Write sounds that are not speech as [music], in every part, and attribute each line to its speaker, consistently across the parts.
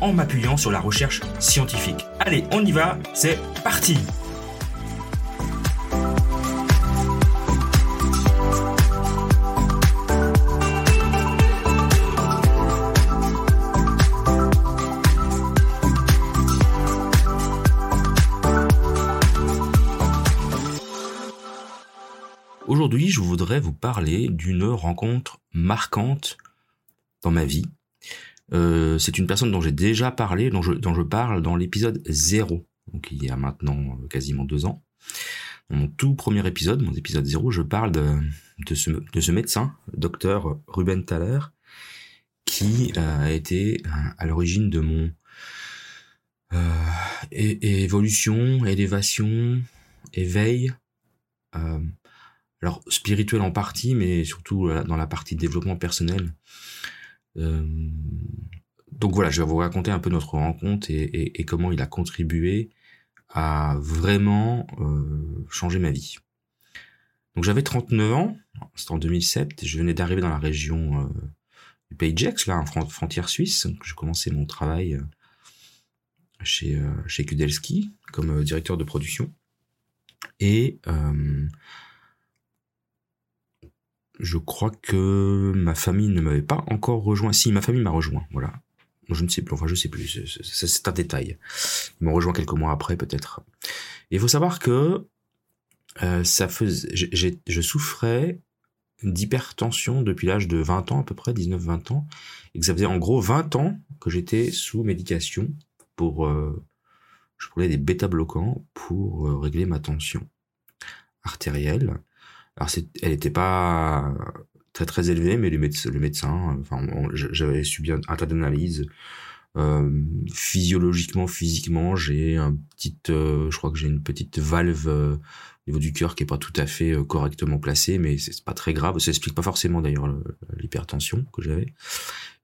Speaker 1: en m'appuyant sur la recherche scientifique. Allez, on y va, c'est parti Aujourd'hui, je voudrais vous parler d'une rencontre marquante dans ma vie euh, c'est une personne dont j'ai déjà parlé, dont je, dont je parle dans l'épisode 0, donc il y a maintenant euh, quasiment deux ans. Dans mon tout premier épisode, mon épisode 0, je parle de, ce, de ce médecin, docteur Ruben Thaler, qui euh, a été à l'origine de mon évolution, élévation, éveil, alors spirituel en partie, mais surtout dans la partie développement personnel. Euh, donc voilà, je vais vous raconter un peu notre rencontre et, comment il a contribué à vraiment euh, changer ma vie. Donc j'avais 39 ans, c'était en 2007, je venais d'arriver dans la région euh, du Pays de là, en frontière suisse. J'ai commencé mon travail chez, chez Kudelski comme directeur de production. Et je crois que ma famille ne m'avait pas encore rejoint. Si, ma famille m'a rejoint, voilà. Je ne sais plus, enfin je sais plus, c'est un détail. Ils m'ont rejoint quelques mois après peut-être. Il faut savoir que euh, je souffrais d'hypertension depuis l'âge de 20 ans à peu près, 19-20 ans, et que ça faisait en gros 20 ans que j'étais sous médication pour, euh, je prenais des bêta-bloquants pour euh, régler ma tension artérielle. Alors elle n'était pas très très élevée, mais le médecin, le médecin enfin, j'avais subi un, tas d'analyses. Euh, physiologiquement, physiquement, j'ai un petit, euh, je crois que j'ai une petite valve euh, au niveau du cœur qui est pas tout à fait euh, correctement placée, mais c'est pas très grave. Ça explique pas forcément d'ailleurs l'hypertension que j'avais.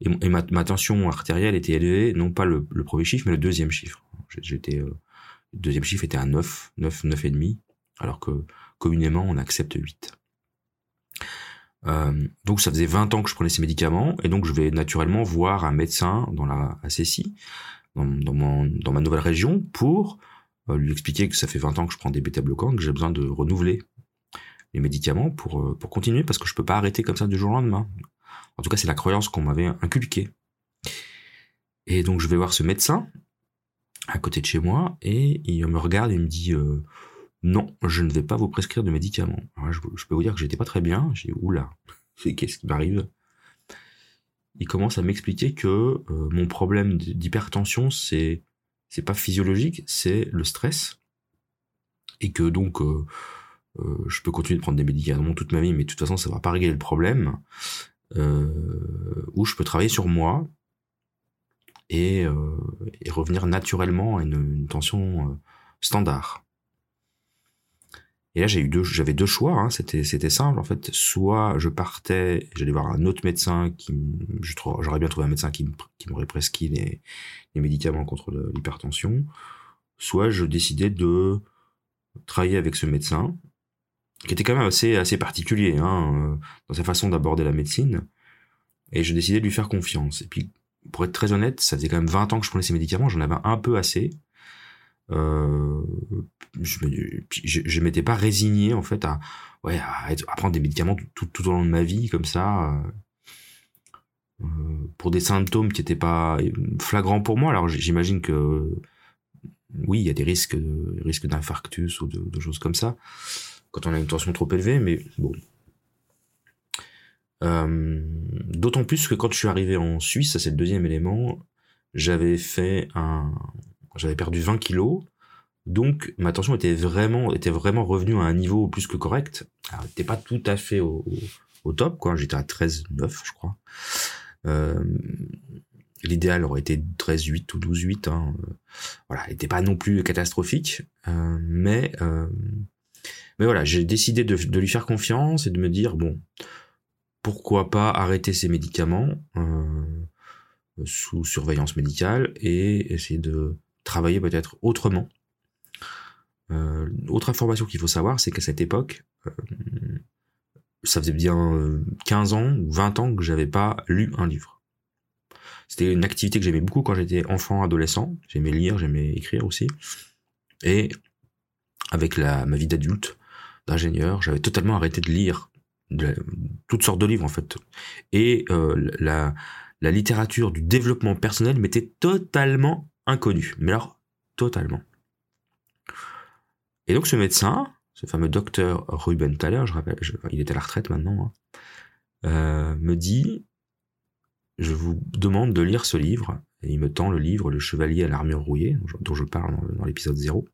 Speaker 1: Et, ma, ma, tension artérielle était élevée, non pas le, le premier chiffre, mais le deuxième chiffre. J'étais, le deuxième chiffre était à 9, 9, 9 et demi, alors que communément on accepte 8. Euh, donc ça faisait 20 ans que je prenais ces médicaments et donc je vais naturellement voir un médecin dans la ACSI, dans, ma nouvelle région, pour euh, lui expliquer que ça fait 20 ans que je prends des bêta-bloquants, que j'ai besoin de renouveler les médicaments pour, euh, continuer parce que je peux pas arrêter comme ça du jour au lendemain. En tout cas, c'est la croyance qu'on m'avait inculquée. Et donc je vais voir ce médecin à côté de chez moi et il me regarde et me dit non, je ne vais pas vous prescrire de médicaments. je, peux vous dire que j'étais pas très bien. J'ai oula, [laughs] qu'est-ce qui m'arrive? Il commence à m'expliquer que euh, mon problème d'hypertension, c'est c'est pas physiologique, c'est le stress, et que donc euh, euh, je peux continuer de prendre des médicaments toute ma vie, mais de toute façon ça va pas régler le problème. ou je peux travailler sur moi et, revenir naturellement à une tension standard. Et là, j'avais deux choix. Hein. C'était, simple en fait. Soit je partais, j'allais voir un autre médecin qui, j'aurais bien trouvé un médecin qui, m'aurait prescrit les, médicaments contre l'hypertension. Soit je décidais de travailler avec ce médecin, qui était quand même assez, assez particulier hein, euh, dans sa façon d'aborder la médecine. Et je décidais de lui faire confiance. Et puis, pour être très honnête, ça faisait quand même 20 ans que je prenais ces médicaments, j'en avais un peu assez. Euh, je, je m'étais pas résigné en fait à ouais à, être, à prendre des médicaments tout, tout, au long de ma vie comme ça euh, euh pour des symptômes qui étaient pas flagrants pour moi. Alors j'imagine que oui il y a des risques risques d'infarctus ou de, de, choses comme ça quand on a une tension trop élevée mais bon. Euh, d'autant plus que quand je suis arrivé en Suisse ça c'est le deuxième élément j'avais fait un j'avais perdu 20 kilos. Donc ma tension était vraiment était vraiment revenue à un niveau plus que correct. Alors, n'était pas tout à fait au, top quoi. J'étais à 13,9 je crois. Euh, l'idéal aurait été 13-8 ou 12-8. Hein. Voilà, n'était pas non plus catastrophique, mais mais voilà, j'ai décidé de, de, lui faire confiance et de me dire bon, pourquoi pas arrêter ces médicaments sous surveillance médicale et essayer de travailler peut-être autrement. Euh, autre information qu'il faut savoir, c'est qu'à cette époque, euh, ça faisait bien 15 ans ou 20 ans que j'avais pas lu un livre. C'était une activité que j'aimais beaucoup quand j'étais enfant, adolescent. J'aimais lire, j'aimais écrire aussi. Et avec ma vie d'adulte, d'ingénieur, j'avais totalement arrêté de lire toutes sortes de livres en fait. Et euh, la littérature du développement personnel m'était totalement inconnue. Mais alors, totalement. Et donc ce médecin, ce fameux docteur Ruben Thaler, je rappelle, il est à la retraite maintenant, hein, euh, me dit, je vous demande de lire ce livre. Et il me tend le livre Le Chevalier à l'armure rouillée, dont je parle dans, l'épisode 0.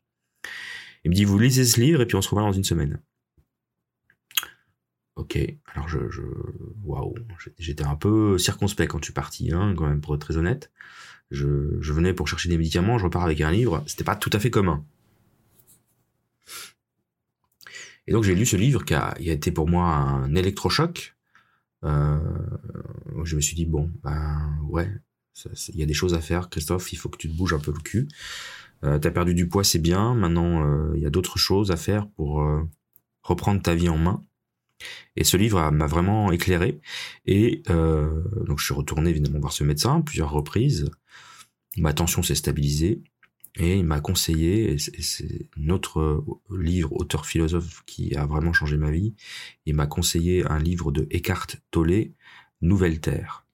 Speaker 1: Il me dit, vous lisez ce livre et puis on se revoit dans une semaine. Ok, alors je, waouh, j'étais un peu circonspect quand je suis parti, hein, quand même pour être très honnête. Je, venais pour chercher des médicaments, je repars avec un livre, c'était pas tout à fait commun. Et donc j'ai lu ce livre qui a, été pour moi un électrochoc. Euh, je me suis dit bon, ben ouais, il y a des choses à faire, Christophe. Il faut que tu te bouges un peu le cul. Euh, T'as perdu du poids, c'est bien. Maintenant, euh, il y a d'autres choses à faire pour reprendre ta vie en main. Et ce livre m'a vraiment éclairé. Et euh, donc je suis retourné évidemment voir ce médecin plusieurs reprises. Ma tension s'est stabilisée. Et il m'a conseillé, et c'est notre euh, livre, auteur philosophe, qui a vraiment changé ma vie, il m'a conseillé un livre de Eckhart Tolle, Nouvelle Terre.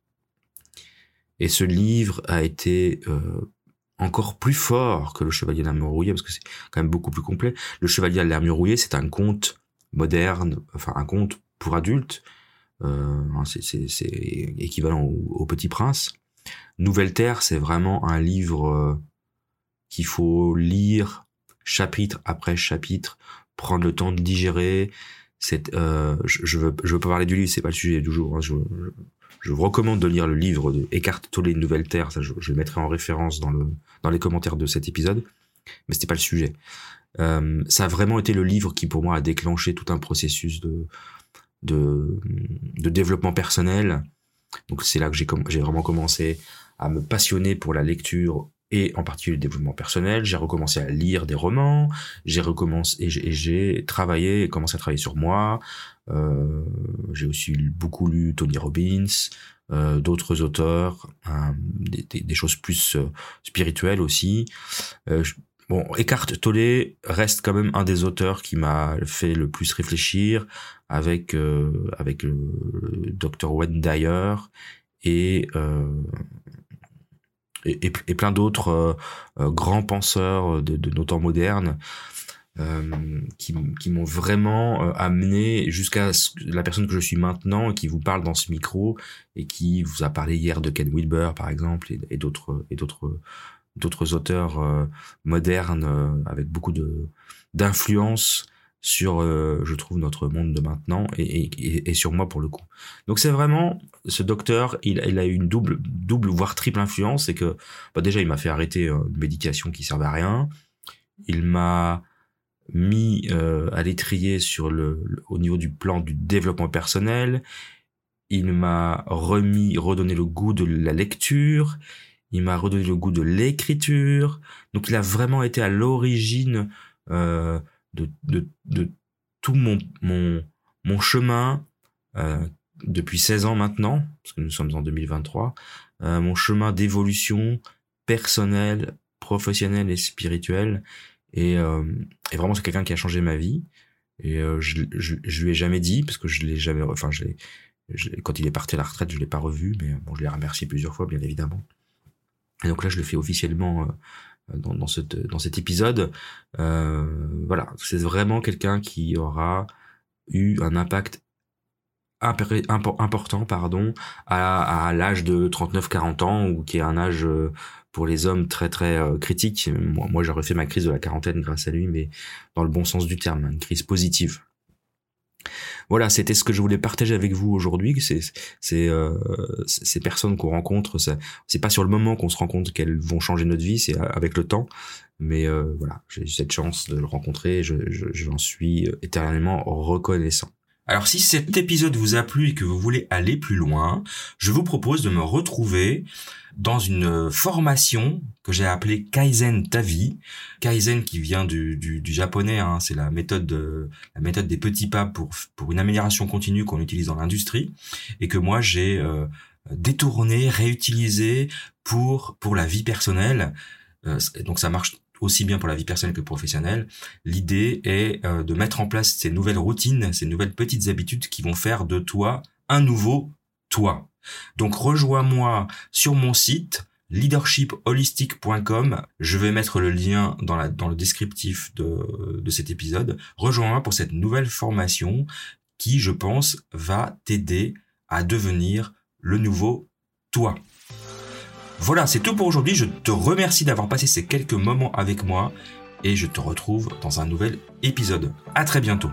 Speaker 1: Et ce livre a été euh, encore plus fort que Le Chevalier de l'armure rouillée, parce que c'est quand même beaucoup plus complet. Le Chevalier de l'armure rouillée, c'est un conte moderne, enfin un conte pour adultes, euh, hein, c'est équivalent au, Petit Prince. Nouvelle Terre, c'est vraiment un livre... Euh, qu'il faut lire chapitre après chapitre, prendre le temps de digérer. C'est, euh, je, je, veux, je veux pas parler du livre, c'est pas le sujet du jour. Hein. Je, vous recommande de lire le livre de Eckhart Tolle, Nouvelle Terre. Ça, je, je, le mettrai en référence dans le dans les commentaires de cet épisode. Mais c'était pas le sujet. Euh, ça a vraiment été le livre qui, pour moi, a déclenché tout un processus de de, développement personnel. Donc c'est là que j'ai j'ai vraiment commencé à me passionner pour la lecture et en particulier le développement personnel. J'ai recommencé à lire des romans, j'ai recommencé et j'ai travaillé, commencé à travailler sur moi. Euh, j'ai aussi beaucoup lu Tony Robbins, euh, d'autres auteurs, des, choses plus spirituelles aussi. Bon, Eckhart Tolle reste quand même un des auteurs qui m'a fait le plus réfléchir avec euh, avec le, Dr. Wayne Dyer et et, plein d'autres euh, euh, grands penseurs de, nos temps modernes qui, qui m'ont vraiment amené jusqu'à la personne que je suis maintenant et qui vous parle dans ce micro et qui vous a parlé hier de Ken Wilber par exemple et, d'autres et d'autres d'autres auteurs modernes avec beaucoup de d'influence sur, euh, je trouve, notre monde de maintenant et, et, et, sur moi pour le coup. Donc c'est vraiment ce docteur, il, a eu une double, double voire triple influence, c'est que bah déjà il m'a fait arrêter une médication qui servait à rien, il m'a mis euh, à l'étrier sur le, au niveau du plan du développement personnel, il m'a remis, redonné le goût de la lecture, il m'a redonné le goût de l'écriture, donc il a vraiment été à l'origine euh, de, de, de tout mon, mon, mon chemin euh, depuis 16 ans maintenant, parce que nous sommes en 2023, euh, mon chemin d'évolution personnelle, professionnelle et spirituelle. Et, euh, et vraiment, c'est quelqu'un qui a changé ma vie. Et euh, je, je, je, lui ai jamais dit, parce que je l'ai jamais... Enfin, je quand il est parti à la retraite, je l'ai pas revu, mais bon, je l'ai remercié plusieurs fois, bien évidemment. Et donc là, je le fais officiellement euh, dans, dans, cette, dans cet épisode. Euh, voilà, c'est vraiment quelqu'un qui aura eu un impact important pardon à, à l'âge de 39-40 ans ou qui est un âge euh, pour les hommes très très critique. Moi, j'ai refait ma crise de la quarantaine grâce à lui mais dans le bon sens du terme une crise positive Voilà, c'était ce que je voulais partager avec vous aujourd'hui. C'est euh, ces personnes qu'on rencontre, c'est pas sur le moment qu'on se rend compte qu'elles vont changer notre vie, c'est avec le temps. Mais euh, voilà, j'ai eu cette chance de le rencontrer, je, j'en suis éternellement reconnaissant. Alors si cet épisode vous a plu et que vous voulez aller plus loin, je vous propose de me retrouver dans une formation que j'ai appelée Kaizen Tavi. Kaizen qui vient du, du, japonais, hein, c'est la méthode de, la méthode des petits pas pour, pour une amélioration continue qu'on utilise dans l'industrie et que moi j'ai euh, détourné, réutilisé pour pour la vie personnelle. Euh, donc ça marche aussi bien pour la vie personnelle que professionnelle. L'idée est euh, de mettre en place ces nouvelles routines, ces nouvelles petites habitudes qui vont faire de toi un nouveau toi. Donc rejoins-moi sur mon site leadershipholistic.com. Je vais mettre le lien dans, le descriptif de, de cet épisode. Rejoins-moi pour cette nouvelle formation qui, je pense, va t'aider à devenir le nouveau toi. Voilà, c'est tout pour aujourd'hui. Je te remercie d'avoir passé ces quelques moments avec moi et je te retrouve dans un nouvel épisode. À très bientôt.